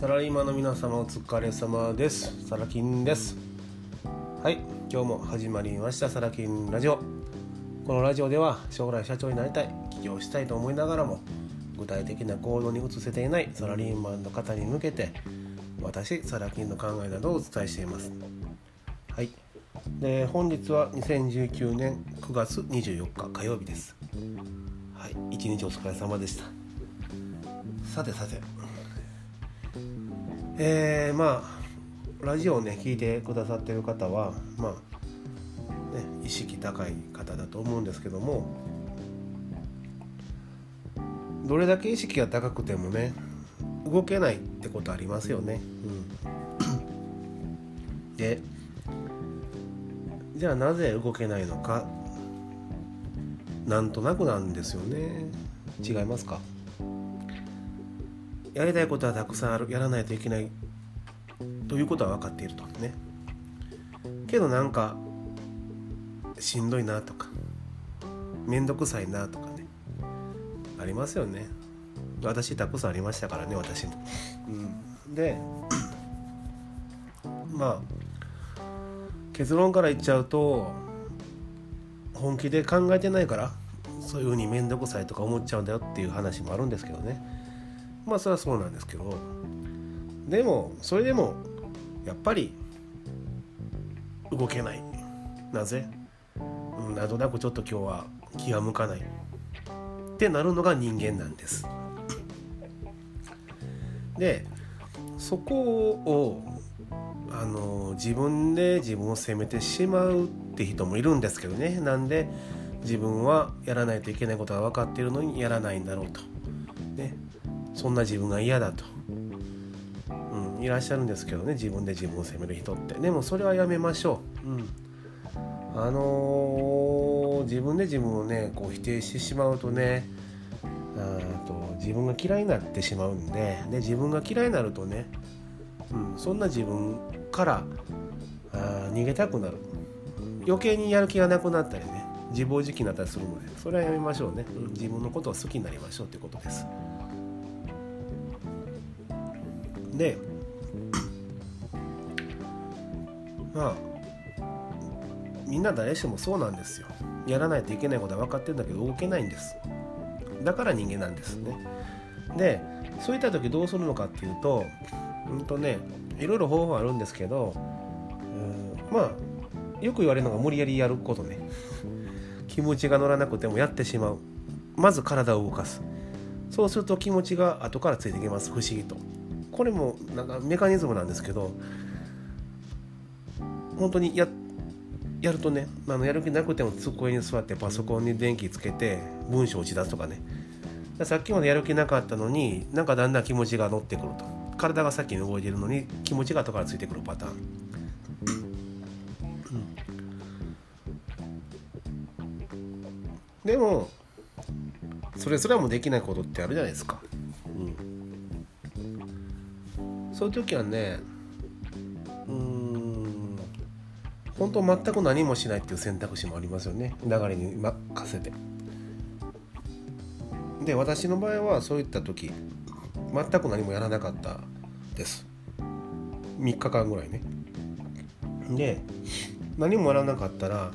サラリーマンの皆様お疲れ様です。サラキンです。はい今日も始まりました。サラキンラジオ。このラジオでは将来社長になりたい起業したいと思いながらも具体的な行動に移せていないサラリーマンの方に向けて私サラキンの考えなどをお伝えしています。はい。で本日は2019年9月24日火曜日です。はい一日お疲れ様でした。さてさてえー、まあラジオをね聞いてくださってる方はまあね意識高い方だと思うんですけどもどれだけ意識が高くてもね動けないってことありますよね。うん、でじゃあなぜ動けないのかなんとなくなんですよね。違いますか？やりたいことはたくさんあるやらないといけないということは分かっているとね。けどなんかしんどいなとか面倒くさいなとかねありますよね。私たくさんありましたからね私。も、うん、で まあ結論から言っちゃうと本気で考えてないからそういうふうに面倒くさいとか思っちゃうんだよっていう話もあるんですけどね。まあそれはそうなんですけどでもそれでもやっぱり動けない。なぜ、うん、なんとなくちょっと今日は気が向かない。ってなるのが人間なんです。でそこをあの自分で自分を責めてしまうって人もいるんですけどね。なんで自分はやらないといけないことが分かっているのにやらないんだろうと、ね、そんな自分が嫌だと、うん、いらっしゃるんですけどね自分で自分を責める人って。でもそれはやめましょう、うん、あのー、自分で自分をねこう否定してしまうとねあと自分が嫌いになってしまうんでで自分が嫌いになるとね、うん、そんな自分からあ逃げたくなる。余計にやる気がなくなったりね自暴自棄になったりするのでそれはやめましょうね、うん、自分のことを好きになりましょうということです。でまあみんな誰しもそうなんですよ。やらないといけないことは分かってるんだけど動けないんです。だから人間なんですね。でそういった時どうするのかっていうとうんとねいろいろ方法あるんですけどうんまあよく言われるのが無理やりやることね。気持ちが乗らなくてもやってしまう。まず体を動かす。そうすると気持ちが後からついてきます。不思議と。これもなんかメカニズムなんですけど本当にややるとねあのやる気なくても机に座ってパソコンに電気つけて文章を打ち出すとかね。さっきまでやる気なかったのになんかだんだん気持ちが乗ってくると。体が先に動いてるのに気持ちが後からついてくるパターン、うん、でもそれすらもできないことってあるじゃないですか、そういう時はねうん本当全く何もしないっていう選択肢もありますよね。流れに任せて。で私の場合はそういった時全く何もやらなかったです。3日間ぐらいね。で何もやらなかったら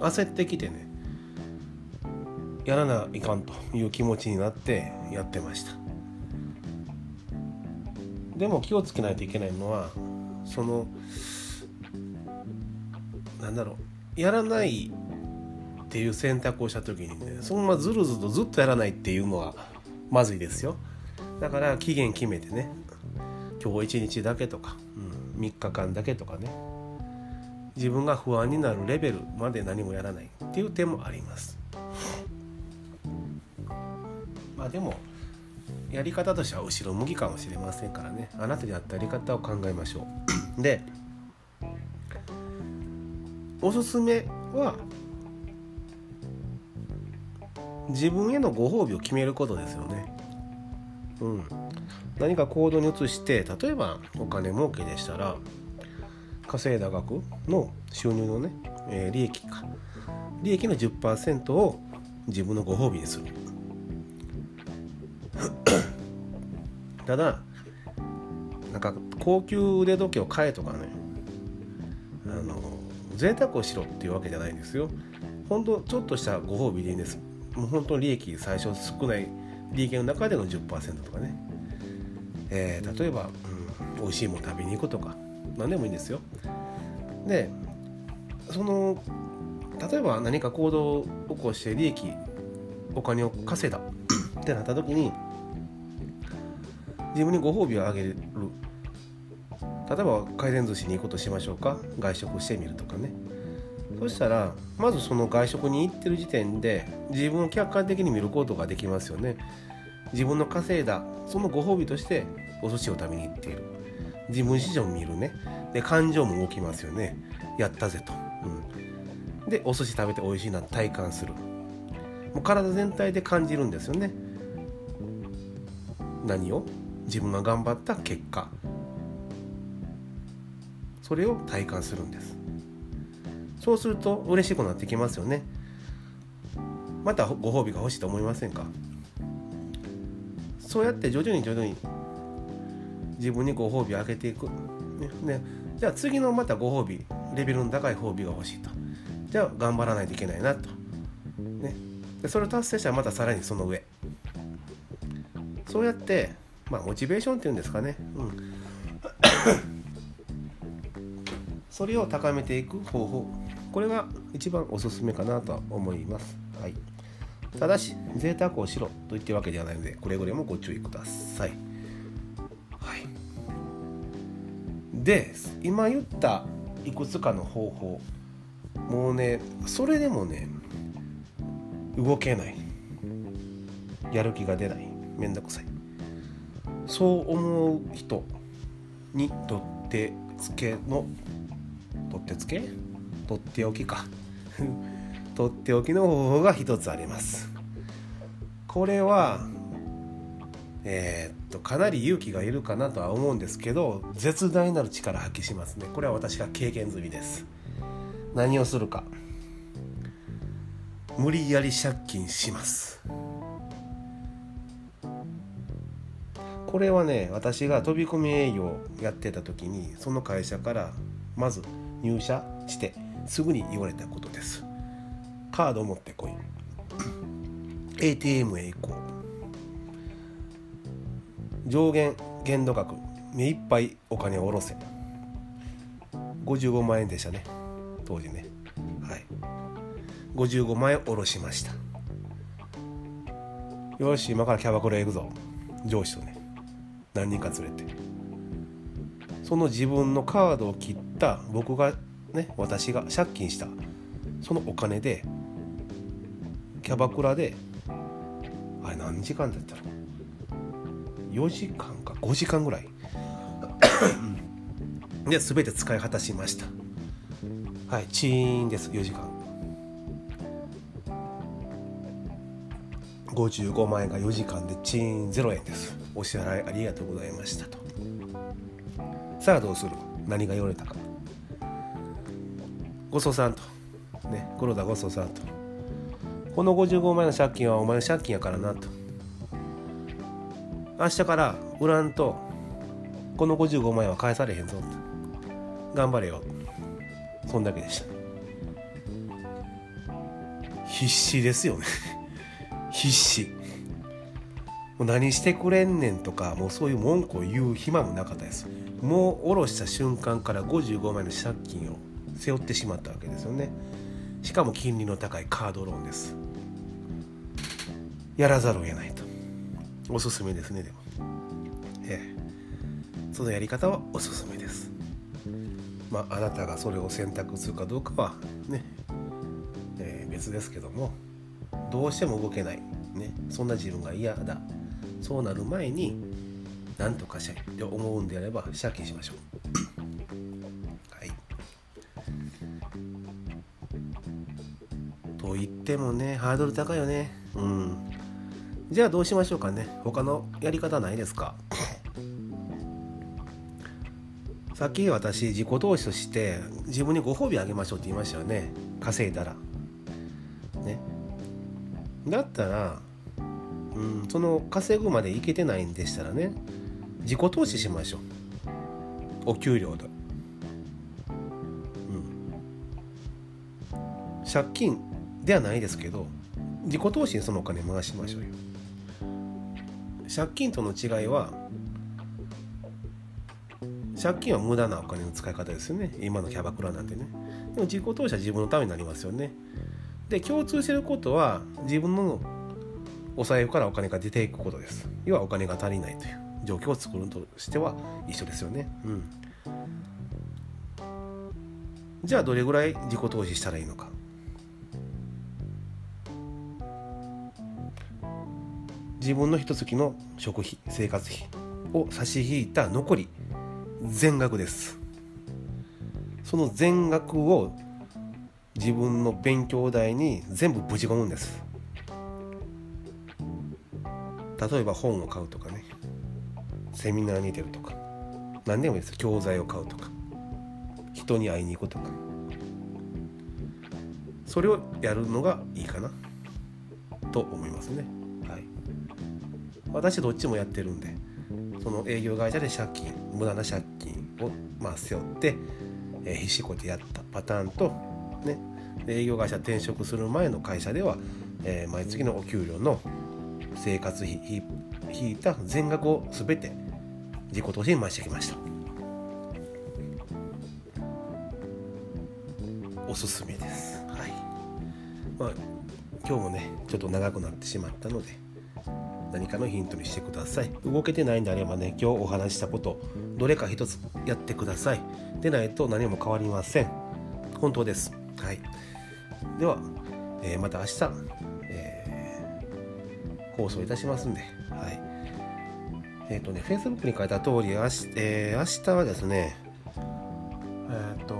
焦ってきてねやらないかんという気持ちになってやってました。でも気をつけないといけないのはそのなんだろうやらないっていう選択をした時にねそのままずるずるとずっとやらないっていうのはまずいですよ。だから期限決めてね今日1日だけとか、うん、3日間だけとかね自分が不安になるレベルまで何もやらないっていう点もあります。まあでもやり方としては後ろ向きかもしれませんからね。あなたに合ったやり方を考えましょう。でおすすめは自分へのご褒美を決めることですよね。うん、何か行動に移して例えばお金儲けでしたら稼いだ額の収入のね、えー、利益か。利益の10%を自分のご褒美にする。ただなんか高級腕時計を買えとかね。あの贅沢をしろっていうわけじゃないんですよ。本当ちょっとしたご褒美でいいんです。もう本当利益最初少ない利益の中での10%とかね、えー、例えば、うん、美味しいもの食べに行くとか何でもいいんですよ。でその例えば何か行動を起こして利益お金を稼いだってなった時に自分にご褒美をあげる。例えば回転寿司に行くことしましょうか。外食してみるとかね。そしたらまずその外食に行ってる時点で自分を客観的に見ることができますよね。自分の稼いだそのご褒美としてお寿司を食べに行っている。自分史上見るね。で感情も動きますよね。やったぜと、うん、でお寿司食べて美味しいな体感する。もう体全体で感じるんですよね。何を？自分が頑張った結果。それを体感するんです。そうすると嬉しくなってきますよね。またご褒美が欲しいと思いませんか？そうやって徐々に徐々に自分にご褒美をあげていく、ね、じゃあ次のまたご褒美レベルの高い褒美が欲しいと。じゃあ頑張らないといけないなと、ね、でそれを達成したらまたさらにその上。そうやってまあモチベーションっていうんですかね、うん、それを高めていく方法。これが一番おすすめかなとは思います、はい、ただし贅沢をしろと言ってるわけではないのでくれぐれもご注意ください、はい、で今言ったいくつかの方法。もうねそれでもね動けない。やる気が出ない。めんどくさいそう思う人にとってつけのとってつけ？とっておきか。とっておきの方法が一つあります。これはえー、っとかなり勇気がいるかなとは思うんですけど絶大なる力発揮しますね。これは私が経験済みです。何をするか。無理やり借金します。これはね私が飛び込み営業やってた時にその会社からまず入社してすぐに言われたことです。カードを持ってこい。ATM へ行こう。上限限度額目いっぱいお金を下ろせ。55万円でしたね。当時ね。はい。55万円下ろしました。よし今からキャバクラ行くぞ。上司とね。何人か連れて。その自分のカードを切った僕がね私が借金したそのお金でキャバクラであれ何時間だったら4時間か5時間ぐらい。で全て使い果たしました。はいチーンです4時間。55万円が4時間でチーン0円です。お支払いありがとうございましたと。さあどうする？何が言われたか。ごそさんと。ね黒田ごそさんと。この55万円の借金はお前の借金やからなと。明日から売らんとこの55万円は返されへんぞと。頑張れよ。そんだけでした。必死ですよね。必死。もう何してくれんねんとかもうそういう文句を言う暇もなかったです。もう下ろした瞬間から55万円の借金を背負ってしまったわけですよね。しかも金利の高いカードローンです。やらざるを得ないと。おすすめですねでも。ええ。そのやり方はおすすめです。まああなたがそれを選択するかどうかはね、えー、別ですけども。どうしても動けない。ね。そんな自分が嫌だ。そうなる前に何とかしたいって思うんであれば借金しましょう。はい。と言ってもねハードル高いよね。うん。じゃあどうしましょうかね。他のやり方ないですか？さっき私自己投資として自分にご褒美あげましょうって言いましたよね。稼いだら。ね。だったらうん、その稼ぐまでいけてないんでしたらね自己投資しましょう。お給料だ、うん、借金ではないですけど自己投資にそのお金回しましょうよ。借金との違いは借金は無駄なお金の使い方ですよね。今のキャバクラなんてね。でも自己投資は自分のためになりますよね。で共通してることは自分のお財布からお金が出ていくことです。要はお金が足りないという状況を作るとしては一緒ですよね。うん。じゃあどれぐらい自己投資したらいいのか。自分の一月の食費生活費を差し引いた残り全額です。その全額を自分の勉強代に全部ぶち込むんです。例えば本を買うとかね。セミナーに出るとか。何でもいいです。教材を買うとか。人に会いに行くとか。それをやるのがいいかな。と思いますね。はい。私どっちもやってるんでその営業会社で借金無駄な借金をまあ背負って、えー、必死こいてやったパターンとね。営業会社転職する前の会社では、えー、毎月のお給料の生活費引いた全額を全て自己投資に回してきましたおすすめですはいまあ今日もねちょっと長くなってしまったので何かのヒントにしてください動けてないんであればね今日お話したことどれか一つやってくださいでないと何も変わりません本当ですはいでは、えー、また明日、放送いたしますんではいえっ、ー、とね Facebook に書いた通り明日,、えー、明日はですねえっ、と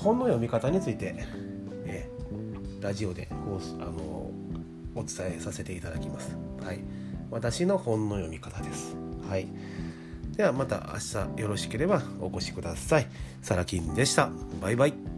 本の読み方について、えラジオで放送あのお伝えさせていただきますはい私の本の読み方です。はい。ではまた明日よろしければお越しください。サラキンでした。バイバイ。